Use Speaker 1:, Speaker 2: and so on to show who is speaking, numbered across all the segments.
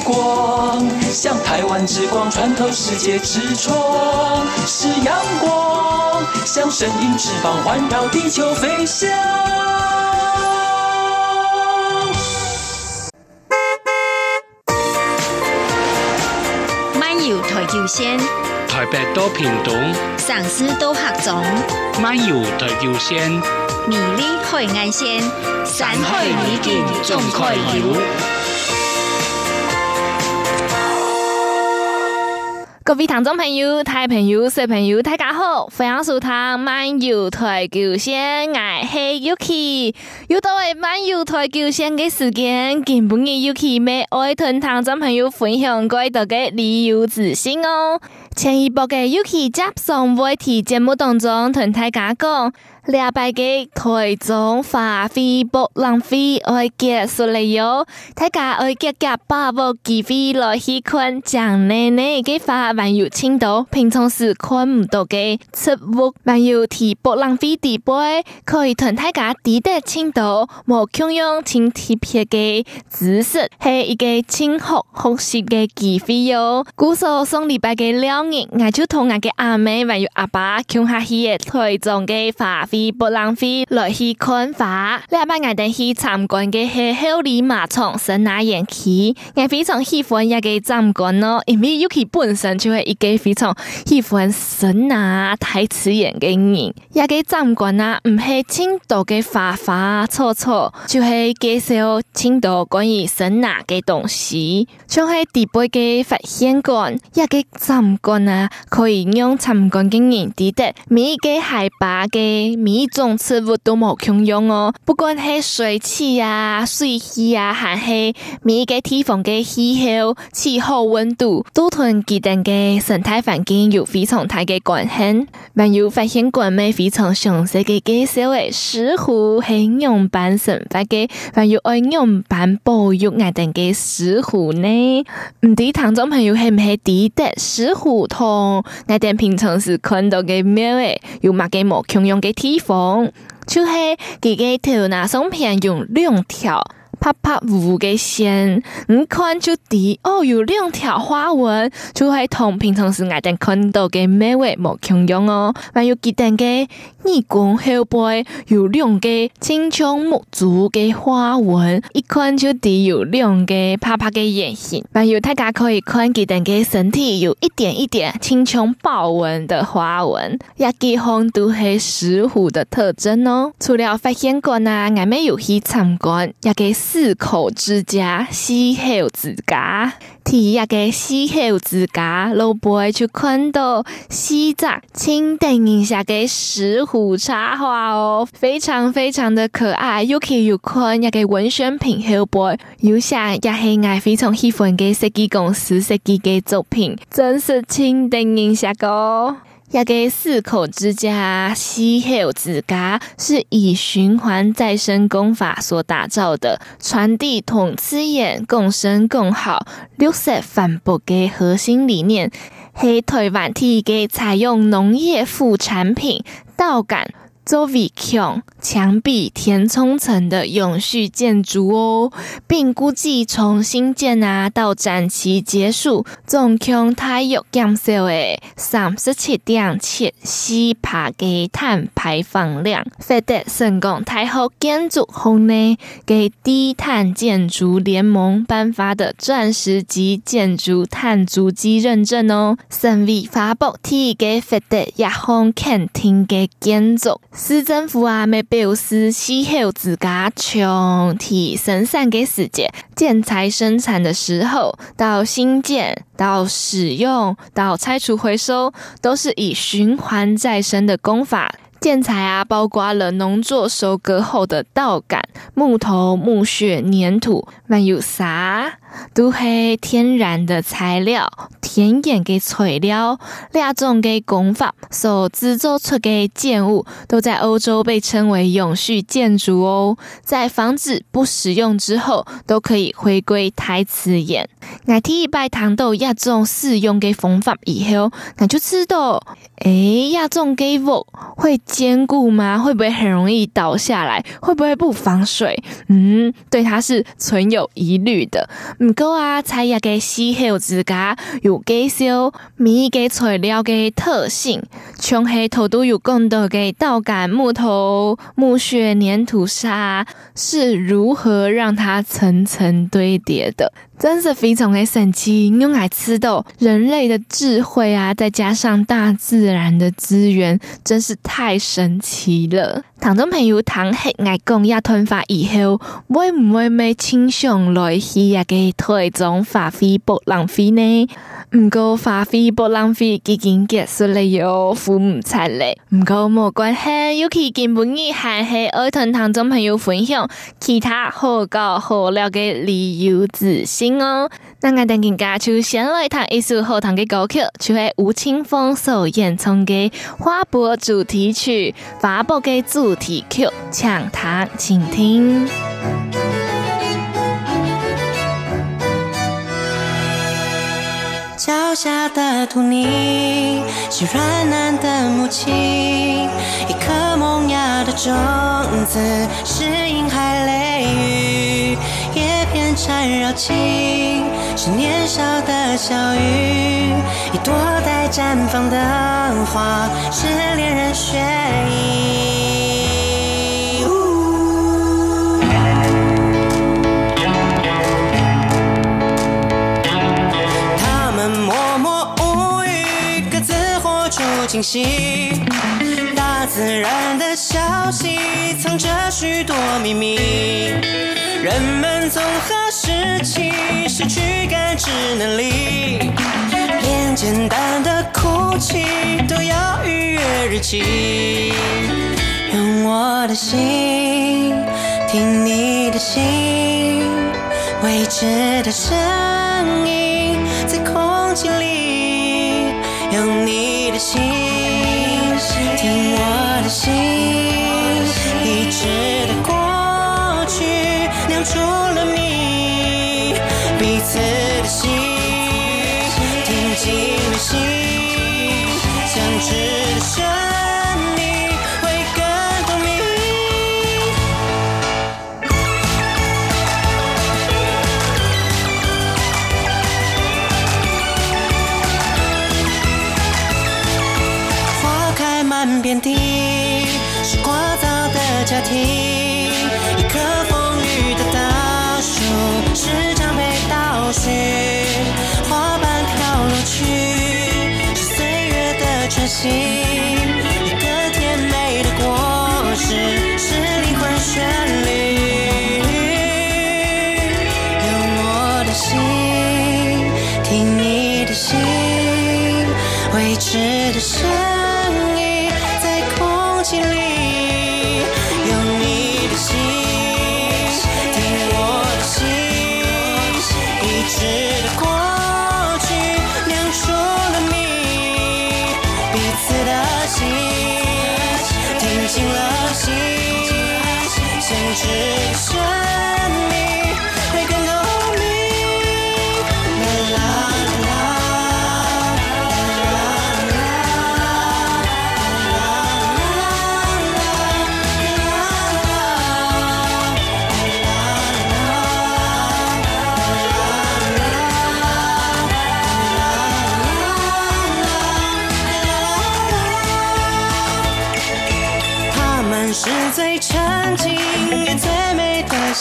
Speaker 1: 光，像台湾之光穿透世界之窗，是阳光，像神鹰翅膀环绕地球飞翔。
Speaker 2: 漫游台九线，
Speaker 3: 台北到屏东，
Speaker 2: 上司多客中，
Speaker 3: 漫游台九线，
Speaker 2: 美丽海岸线，山海美景总可游。各位听众朋友、台朋友、小朋友，大家好，欢迎收听漫游台球线，我是 Yuki，又到了漫游台球线嘅时间，今本日 Yuki 咩爱同听众朋友分享过多的旅游资讯哦。前一波嘅 Yuki 接上话题节目当中，同大家讲。礼拜嘅台中花卉博览会爱结束了哟，大家爱夹夹把握机会来去看蒋奶奶嘅花，还有青岛平常时看唔到嘅。植物，还有提博览会地位，可以同大家抵达青岛，无共用请特别嘅。知识，系一个亲学学习嘅机会哟。故说上礼拜嘅两日，我就同我嘅阿妹还有阿爸，共下去台中嘅花费卉。博览会来去看花，礼拜我哋去参观嘅系后里马场神纳园区，我非常喜欢一个参观咯，因为 Yuki 本身就系一个非常喜欢神纳大自然嘅人，一个参观啊，唔系青岛嘅花花草草，就系介绍青岛关于神纳嘅东西，像系第八嘅发现馆，一个参观啊，可以让参观嘅人抵达每一个海拔嘅。每一种植物都冇共用哦，不管系水气啊、水气啊，还是每一个地方嘅气候、气候温度，都同佢哋嘅生态环境有非常大嘅关系。还有发现馆内非常详细嘅介绍诶，石斛系样板生发嘅，还有爱样板保育我哋嘅石斛呢？唔知听众朋友系唔系记得石斛同我哋平常时看到嘅猫诶，有乜嘅冇共用嘅地风就是自己头那上片用两条啪啪乌嘅线，你看就知哦，有两条花纹，就系同平常时我哋看到嘅咩位冇共用哦。还有记得嘅耳光后背有两个金枪木竹嘅花纹，一看就知有两个啪啪嘅眼型。还有大家可以看记得嘅身体有一点一点青葱豹纹的花纹，也几项都系石虎的特征哦。除了发现馆啊，我们有去参观，也给。四口之家，四口之家，第一个四口之家，老伯就看到西藏清代印下嘅石斛插画哦，非常非常的可爱，又可以有看一个文宣品，后伯有下也是我非常喜欢嘅设计公司设计嘅作品，真是清代印下个。一个四口之家，四口之家是以循环再生工法所打造的，传递同自然共生共好、绿色环保的核心理念，黑台湾第一个采用农业副产品稻杆。作为强墙壁填充层的永续建筑哦，并估计从新建啊到展期结束，总共大约减少诶三十七点七四帕的碳排放量，获得成功大学建筑学内给低碳建筑联盟颁发的钻石级建筑碳足迹认证哦，成为花博第一个获得一项肯定嘅建筑。市政府啊，每表示气候自家从提生产嘅时间，建材生产的时候到新建到使用到拆除回收，都是以循环再生的工法。建材啊，包括了农作收割后的稻杆、木头、木屑、粘土，还有啥？都系天然的材料，天然嘅材料，两种嘅工法所制作出嘅建物，都在欧洲被称为永续建筑哦。在房子不使用之后，都可以回归大自然。我第一摆糖豆一种使用嘅方法以后，那就知道，诶，一种嘅物会。坚固吗？会不会很容易倒下来？会不会不防水？嗯，对它是存有疑虑的。不过啊，菜叶嘅细后自家有介绍米嘅材料嘅特性，像系土都有更多嘅稻杆、木头、木屑、粘土沙，是如何让它层层堆叠的？真是非常的神奇，用来吃豆人类的智慧啊，再加上大自然的资源，真是太神奇了。听众朋友，糖黑爱工业团化以后，会唔会咪倾向来去啊个台中发挥不浪费呢？唔过发挥不浪费，已经结束了哟，付唔出嘞。唔过冇关系，尤其今晡日还系爱同听众朋友分享其他好高好料的旅游资讯哦。那我等更加就先来听一首好听的歌曲，就系吴青峰所演唱的《花博主题曲》，花博的主题曲，抢他倾听。
Speaker 4: 脚下的土泥是软嫩的母亲，一颗萌芽的种子是婴孩泪雨，缠绕情是年少的小雨，一朵待绽放的花是恋人血液。清晰，大自然的消息藏着许多秘密。人们从何时起失去感知能力？连简单的哭泣都要预约日期。用我的心听你的心，未知的声音在空气里，用你的心。听我的心，听清了，心声只剩。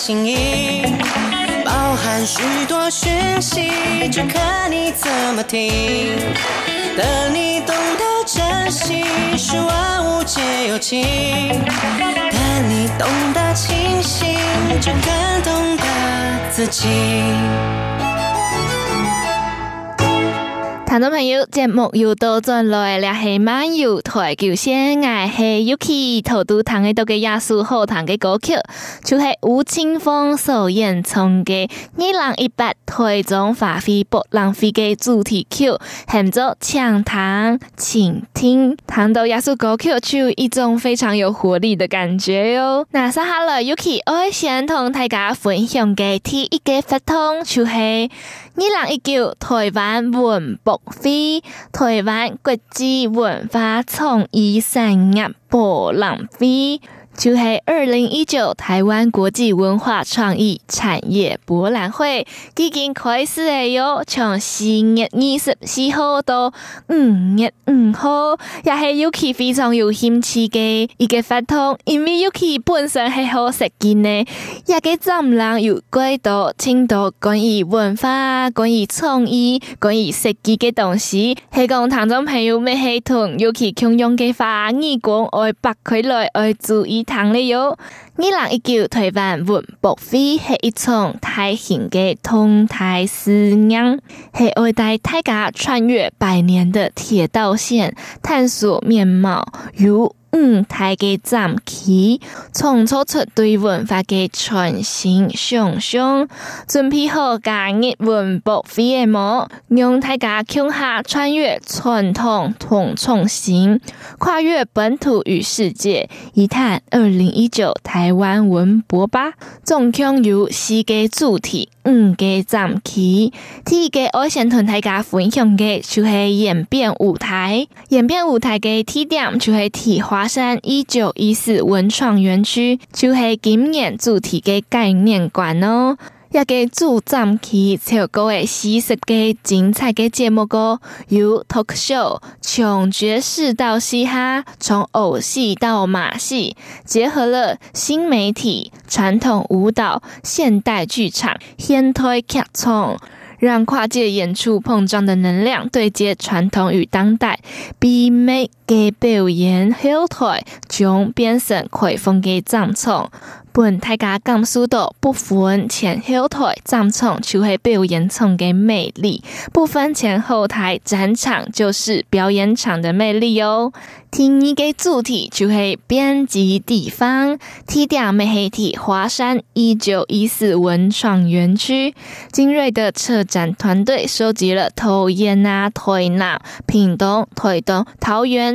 Speaker 4: 心意包含许多讯息，就看你怎么听。等你懂得珍惜，是万物皆有情。等你懂得清醒，就更懂得自己。
Speaker 2: 听众朋友，节目又到转来了，系漫游台九线，我系 Yuki，头都弹嘅都嘅亚苏好弹嘅歌曲，就系吴青峰所演唱嘅《二零一八台中花火不浪费》嘅主题曲，喊做抢糖请听，弹到亚苏歌曲就有一种非常有活力的感觉哟。那接下来 Yuki 我先同大家分享嘅第一个活动就系。二零一九台湾文博会，台湾国际文化创意产业博览会。就系二零一九台湾国际文化创意产业博览会已经开始诶哟，从四月二十四号到五月五号，也是 Yuki 非常有兴趣嘅一个活动，因为 Yuki 本身系好设计呢，也个展览有几多、青多关于文化、关于创意、关于设计嘅东西，系讲听众朋友们系同 Yuki 共用嘅话，你讲爱拔开来爱注意。唐里有二零一九台湾文博会是一场大型的通台思念，是为带大家穿越百年的铁道线，探索面貌。如嗯，大个展期，创造出对文化的全新想象。准备好加入文博会的吗？让大家共下穿越传统同创新，跨越本土与世界，一探二零一九台湾文博吧。总共有四个主题，五个展期。第一个我先同大家分享的，就是演变舞台。演变舞台的。起点就是提。华山一九一四文创园区就是今年主题的。概念馆哦，一个主展期超过的四十个精彩的节目歌，有 talk show，从爵士到嘻哈，从偶戏到马戏，结合了新媒体、传统舞蹈、现代剧场、现代剧场。让跨界演出碰撞的能量对接传统与当代，比美嘅表演后台将变成开放嘅展场，本大家感受到不分前后台展场就是表演场嘅魅力，不分前后台展场就是表演场的魅力哟。第二个主题就是编辑地方，地点咪系提华山一九一四文创园区，精锐的策展团队收集了桃园啊、台南、屏东、台东、桃园。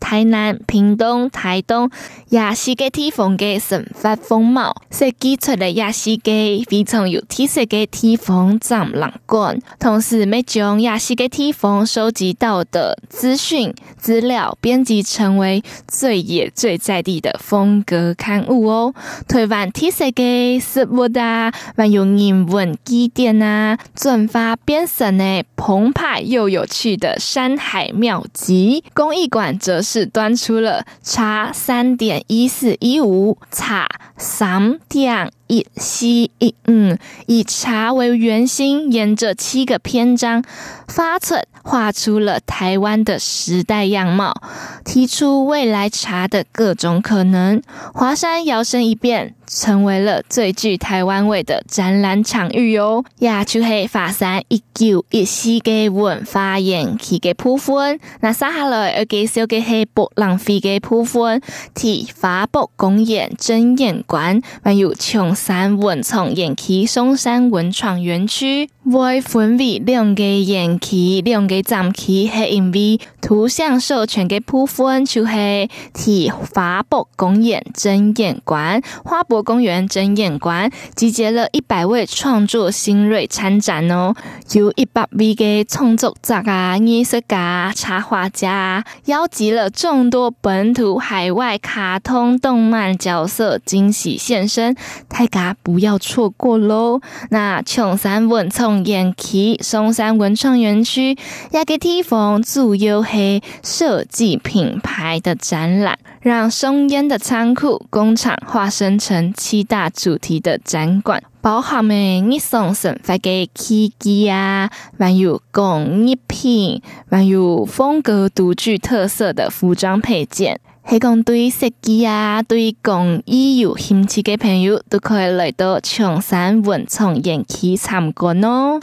Speaker 2: 台南、屏东、台东，亚西嘅地方嘅生活风貌，设计出嚟亚西嘅非常有特色的地方展览馆，同时，每将亚西嘅地方收集到的资讯资料编辑成为最野最在地的风格刊物哦。台湾特色嘅食物啊，还有人文景点啊，转发变成呢澎湃又有趣的山海妙集。公益馆则是。端出了差三点一四一五，差三点一西一嗯，以茶为圆心，沿着七个篇章发出画出了台湾的时代样貌，提出未来茶的各种可能。华山摇身一变，成为了最具台湾味的展览场域哟。也就是华山一九一四的文化园区的部分，那接下来要介绍的是博览会的部分，提花博公演争艳馆，还有琼三文创园区、松山文创园区。会分为两个园区、两个展区，是因为图像授权的部分就是提花博公园争艳馆、花博公园争艳馆，集结了一百位创作新锐参展哦，有一百位的创作者啊、艺术家、插画家，邀集了众多本土、海外卡通动漫角色惊喜现身，大家不要错过喽！那琼山文创。园区松山文创园区，也个地方主要是设计品牌的展览，让松烟的仓库工厂化身成七大主题的展馆，包含了日常生活的器具啊，还有工艺品，还有风格独具特色的服装配件。系讲对设计啊，对工艺有兴趣嘅朋友，都可以来到长山文创园区参观哦。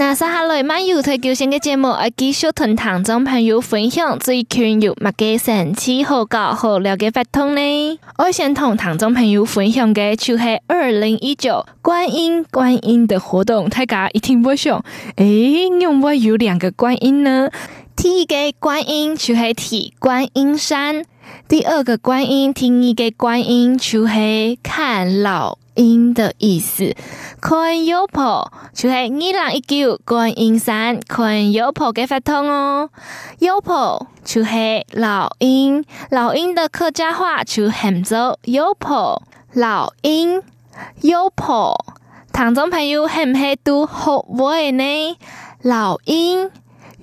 Speaker 2: 那接下来漫游台球线的节目，要继续同听众朋友分享最近有乜嘅神奇好搞好料嘅活动呢？我先同听众朋友分享嘅就系二零一九观音观音的活动，大家一定不想，诶，有冇有两个观音呢？第一个观音就系提观音山。第二个观音，听一个观音，就是看老音的意思。coin yo po 就系二零一九观音山 coin yo po 嘅发通哦。yo po 就系老鹰老鹰的客家话就喊州 yo po 老鹰。yo po 糖中朋友很唔系读后我嘅呢？老鹰。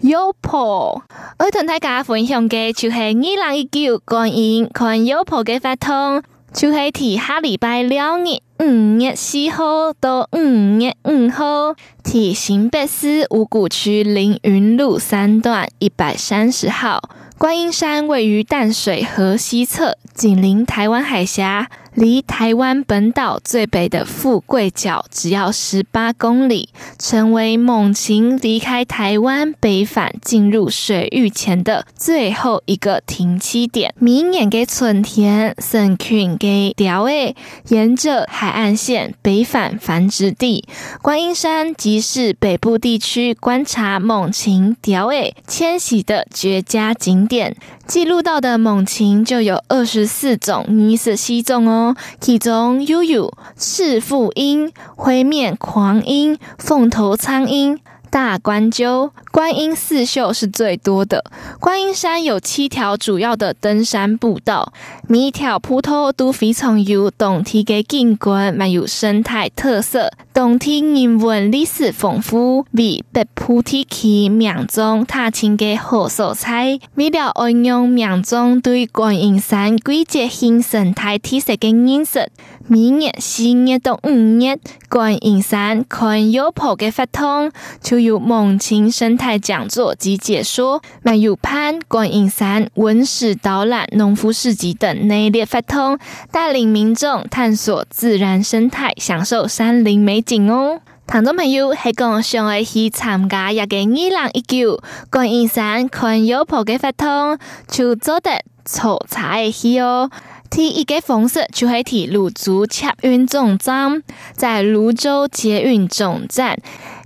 Speaker 2: yo po 我同大家分享嘅就系二零一九观音 con yo po 嘅发通。就系提下礼拜六日五月四号到五月五号，提新北市五股区凌云路三段一百三十号。观音山位于淡水河西侧，紧邻台湾海峡。离台湾本岛最北的富贵角只要十八公里，成为猛禽离开台湾北返进入水域前的最后一个停栖点。明年给春天，成群的雕鹑沿着海岸线北返繁殖地，观音山即是北部地区观察猛禽雕鹑迁徙的绝佳景点。记录到的猛禽就有二十四种，二十四种哦。其中又有赤腹鹰、灰面狂鹰、凤头苍鹰。大冠鷲、观音四秀是最多的。观音山有七条主要的登山步道，每一条铺头都非常有当地的景观，蛮有生态特色。当地人文历史丰富，为白菩提区民众踏青的好所在。为了运用民众对观音山季节性生态特色的认识，明年四月到五月，观音山看妖婆的法通就有猛禽生态讲座及解说，还有攀观音山文史导览、农夫市集等内列法通，带领民众探索自然生态，享受山林美景哦。听众朋友，还讲想要去参加一个二零一九观音山看妖婆的法通，就做得抽查去哦。第一个方式就系提芦竹客运总站，在泸州捷运总站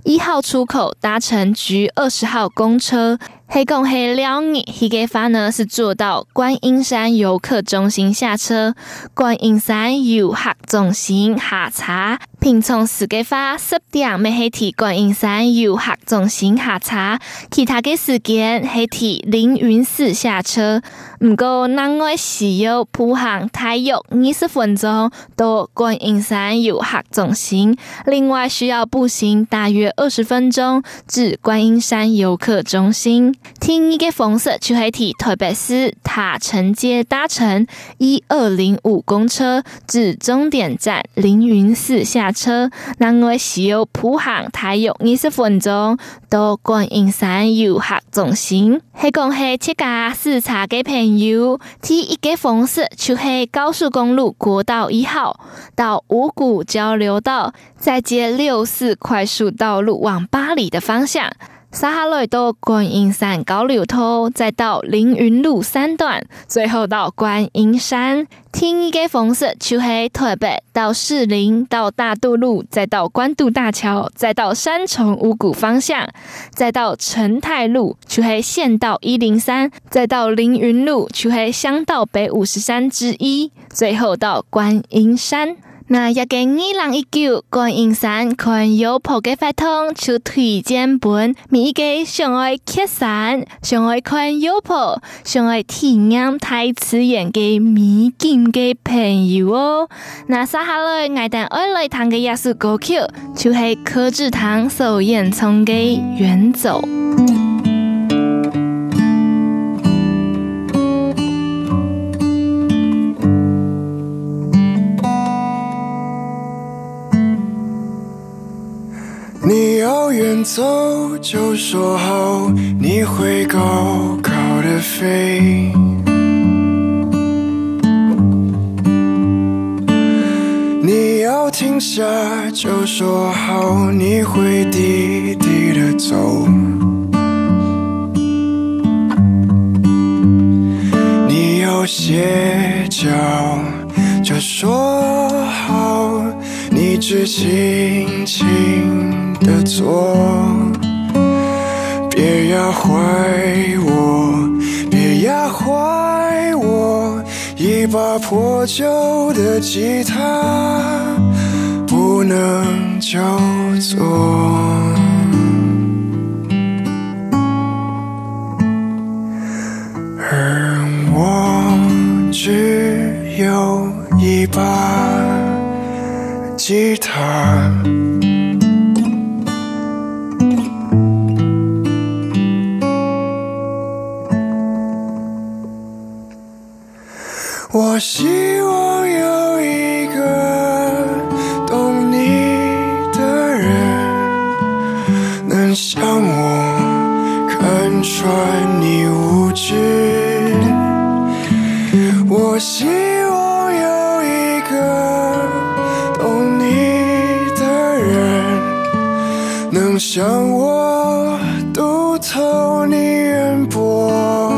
Speaker 2: 一号出口搭乘 G 二十号公车。黑共黑撩你，黑给发呢是坐到观音山游客中心下车，观音山游客中心下车，并从四个法十点没黑提观音山游客中心下车，其他的时间黑提凌云寺下车。唔过，南外需要步行大约二十分钟到观音山游客中心，另外需要步行大约二十分钟至观音山游客中心。第二个方式就系提台北市塔城街搭乘一二零五公车至终点站凌云寺下车，另外需要步行大约二十分钟到观音山游客中心。系讲系七家视察嘅朋友，第一个方式就系高速公路国道一号到五谷交流道，再接六四快速道路往巴黎的方向。撒哈来到观音山交流道，再到凌云路三段，最后到观音山。听一个方式，就系台北到士林，到大渡路，再到关渡大桥，再到三重五股方向，再到成泰路，就系县道一零三，再到凌云路，就系乡道北五十三之一，最后到观音山。那一个二零一九观音山看妖婆的法通，就推荐本每一个想爱客山、想爱看妖婆、想爱体验大自然的美景的朋友哦。那接下来我哋爱来听的一首歌曲，就系柯志堂所演唱的《远走》。
Speaker 5: 远走，就说好，你会高高的飞。你要停下，就说好，你会低低的走。你要歇脚，就说好，你只轻轻。的做，别压坏我，别压坏我。一把破旧的吉他，不能叫做。而我只有一把吉他。我希望有一个懂你的人，能像我看穿你无知。我希望有一个懂你的人，能像我读透你渊博，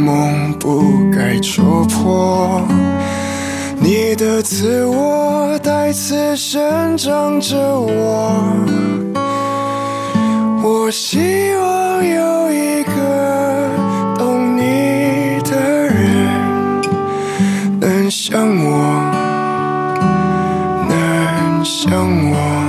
Speaker 5: 梦不该戳破，你的自我再次生长着我。我希望有一个懂你的人，能像我，能像我。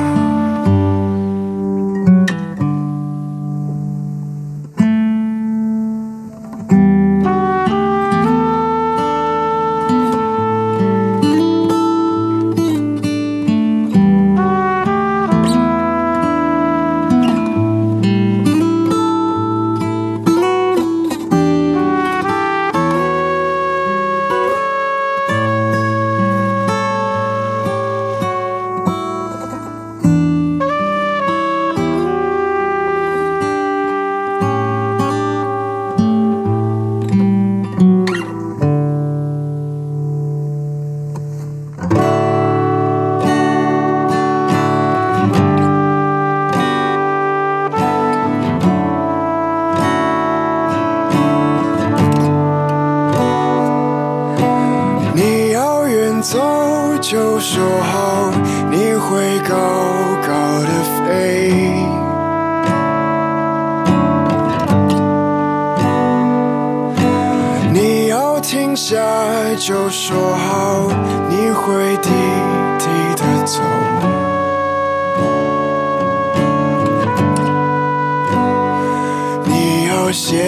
Speaker 5: 歇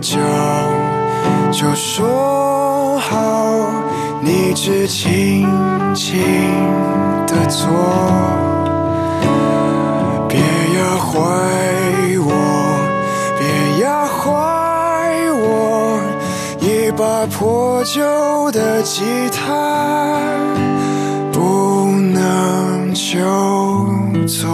Speaker 5: 脚，就说好，你只轻轻的做，别压坏我。别压坏我，一把破旧的吉他不能救走，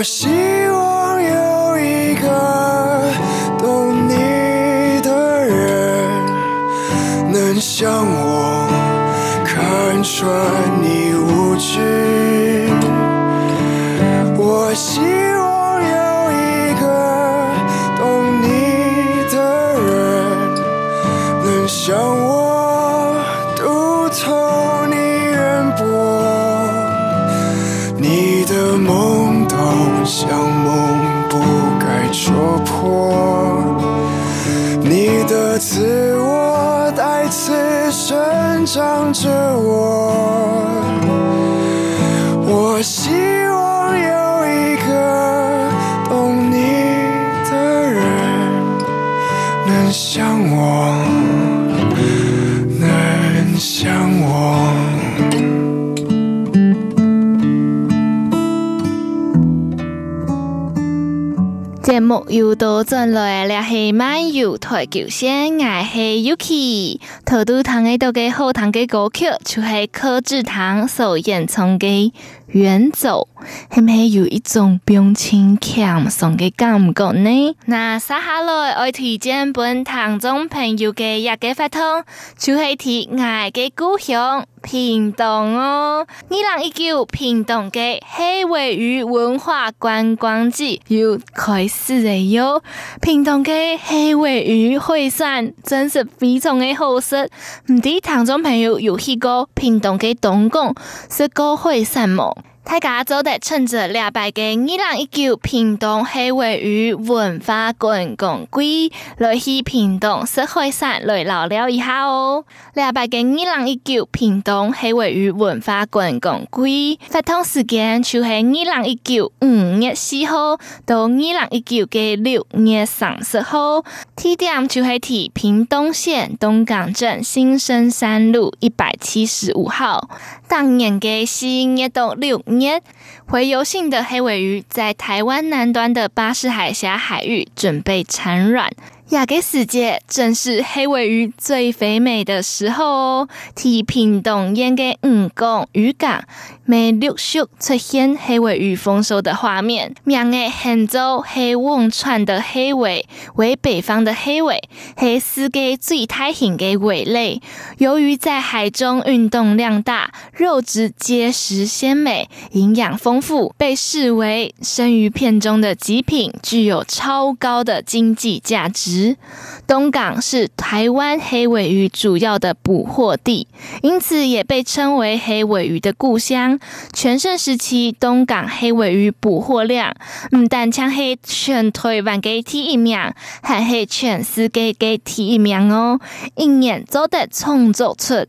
Speaker 5: 我希望有一个懂你的人，能像我看穿你无知。我希
Speaker 2: 节目又到转来了，是漫游台九线，我是 Yuki。头都弹的到个好听的歌曲，就是柯智棠所演唱的《远走》，系咪有一种表情强爽的感觉呢？那接下来爱推荐本听众朋友嘅一个发通，就是提我嘅故乡。屏东哦。二零一九屏东街黑尾鱼文化观光季又开始了哟。屏东街黑尾鱼会散真是非常的好食。唔知听众朋友有去过屏东街东港食过会散么？大家早得趁着礼拜嘅二零一九屏东黑鮪鱼文化观光季来去屏东食海产来聊聊一下哦。礼拜嘅二零一九屏东黑鮪鱼文化观光季发通时间就系二零一九五月四号到二零一九嘅六月三十号，地点就系喺屏东县东港镇新生三路一百七十五号。当年嘅四月到六捏，回游性的黑尾鱼在台湾南端的巴士海峡海域准备产卵。亚给时节正是黑尾鱼最肥美的时候哦。提屏东沿个五港渔港，每陆续出现黑尾鱼丰收的画面。名诶很州黑瓮串的黑尾为北方的黑尾，黑丝给最大型给尾类。由于在海中运动量大，肉质结实鲜美，营养丰富，被视为生鱼片中的极品，具有超高的经济价值。东港是台湾黑尾鱼主要的捕获地，因此也被称为黑尾鱼的故乡。全盛时期，东港黑尾鱼捕获量唔但抢黑全台湾嘅第一名，还黑全世界嘅第一名哦！一年都得创造出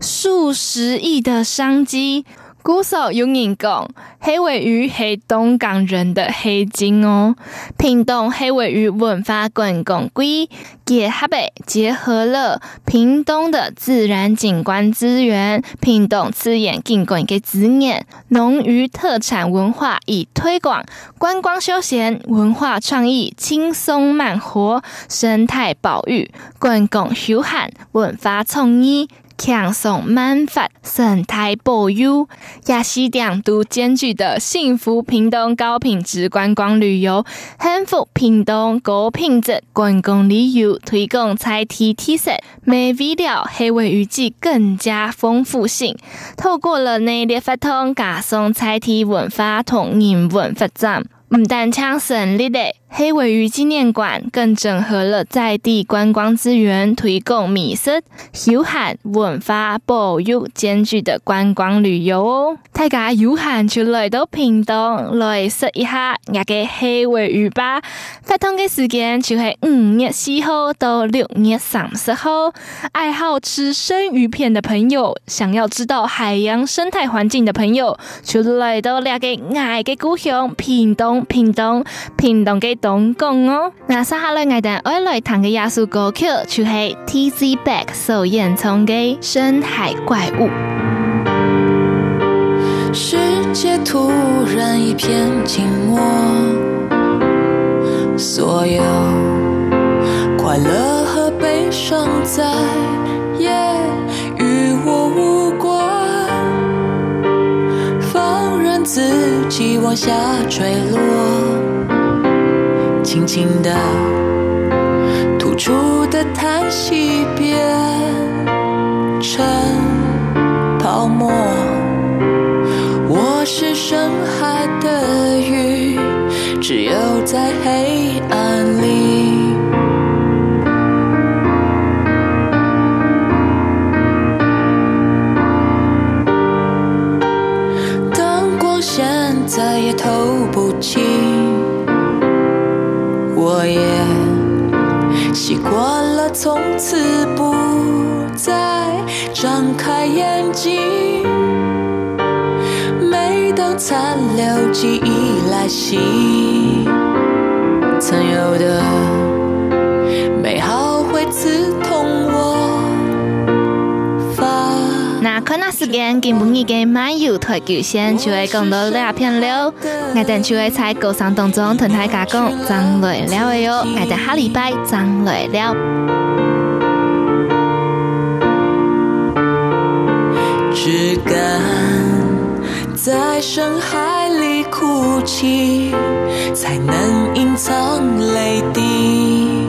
Speaker 2: 数十亿的商机。古时有人讲，黑尾鱼是东港人的黑金哦。屏东黑尾鱼文化观光季结合北结合了屏东的自然景观资源、屏东自然景观的资源、农渔特产文化，以推广观光休闲文化创意、轻松慢活生态保育、观光休闲文化创意。轻松慢发，生态保佑，也是两度兼具的幸福屏东高品质观光旅游，幸福屏东高品质观光旅游推广菜体特色，美味料黑鮪鱼季更加丰富性。透过了内列发通加送菜体文化同人文发展。唔但抢胜利的黑尾鱼纪念馆，更整合了在地观光资源，推广美食、休闲文化保育兼具的观光旅游哦。大家有闲就来到屏东来试一下那个黑尾鱼吧。发通的时间就系五月四号到六月三十号。爱好吃生鱼片的朋友，想要知道海洋生态环境的朋友，就来到那个爱的故乡屏东。屏东，屏东嘅东港哦。那接下来我哋爱来弹嘅艺术歌曲，就系 Tz Bac 所演唱嘅《深海怪物》。
Speaker 1: 世界突然一片静默，所有快乐和悲伤再也与我无关，放任自己往下坠落，轻轻的吐出的叹息变成泡沫。我是深海的鱼，只有在黑从此不再张开眼睛。每当残留记忆来袭，曾有的美好会刺
Speaker 2: 看那时间，根本已经漫游台九线，就会讲到两片了。我等就会在歌声当中同大家讲，张来了的哟，我等下礼拜张来了。
Speaker 1: 只敢在深海里哭泣，才能隐藏泪滴。